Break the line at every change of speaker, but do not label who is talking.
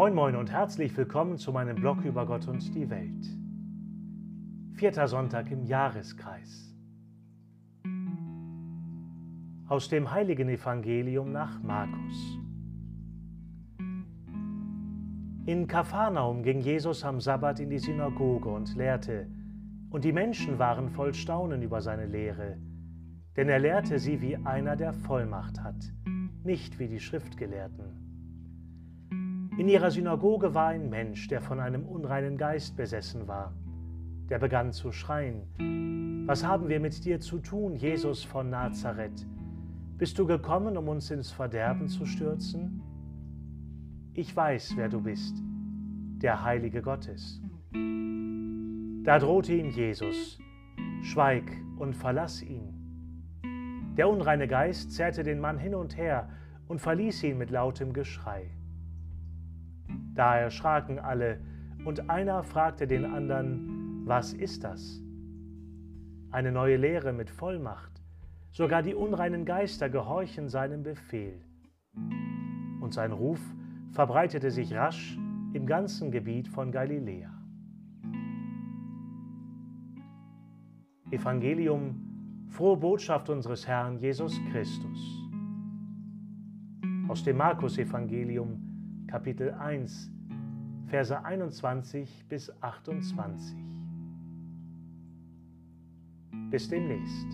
Moin Moin und herzlich willkommen zu meinem Blog über Gott und die Welt. Vierter Sonntag im Jahreskreis. Aus dem heiligen Evangelium nach Markus. In Kapharnaum ging Jesus am Sabbat in die Synagoge und lehrte, und die Menschen waren voll Staunen über seine Lehre, denn er lehrte sie wie einer, der Vollmacht hat, nicht wie die Schriftgelehrten. In ihrer Synagoge war ein Mensch, der von einem unreinen Geist besessen war. Der begann zu schreien, Was haben wir mit dir zu tun, Jesus von Nazareth? Bist du gekommen, um uns ins Verderben zu stürzen? Ich weiß, wer du bist, der Heilige Gottes. Da drohte ihm Jesus, Schweig und verlass ihn. Der unreine Geist zerrte den Mann hin und her und verließ ihn mit lautem Geschrei. Da erschraken alle, und einer fragte den anderen, was ist das? Eine neue Lehre mit Vollmacht. Sogar die unreinen Geister gehorchen seinem Befehl. Und sein Ruf verbreitete sich rasch im ganzen Gebiet von Galiläa. Evangelium, frohe Botschaft unseres Herrn Jesus Christus. Aus dem Markus-Evangelium, Kapitel 1, Verse 21 bis 28. Bis demnächst.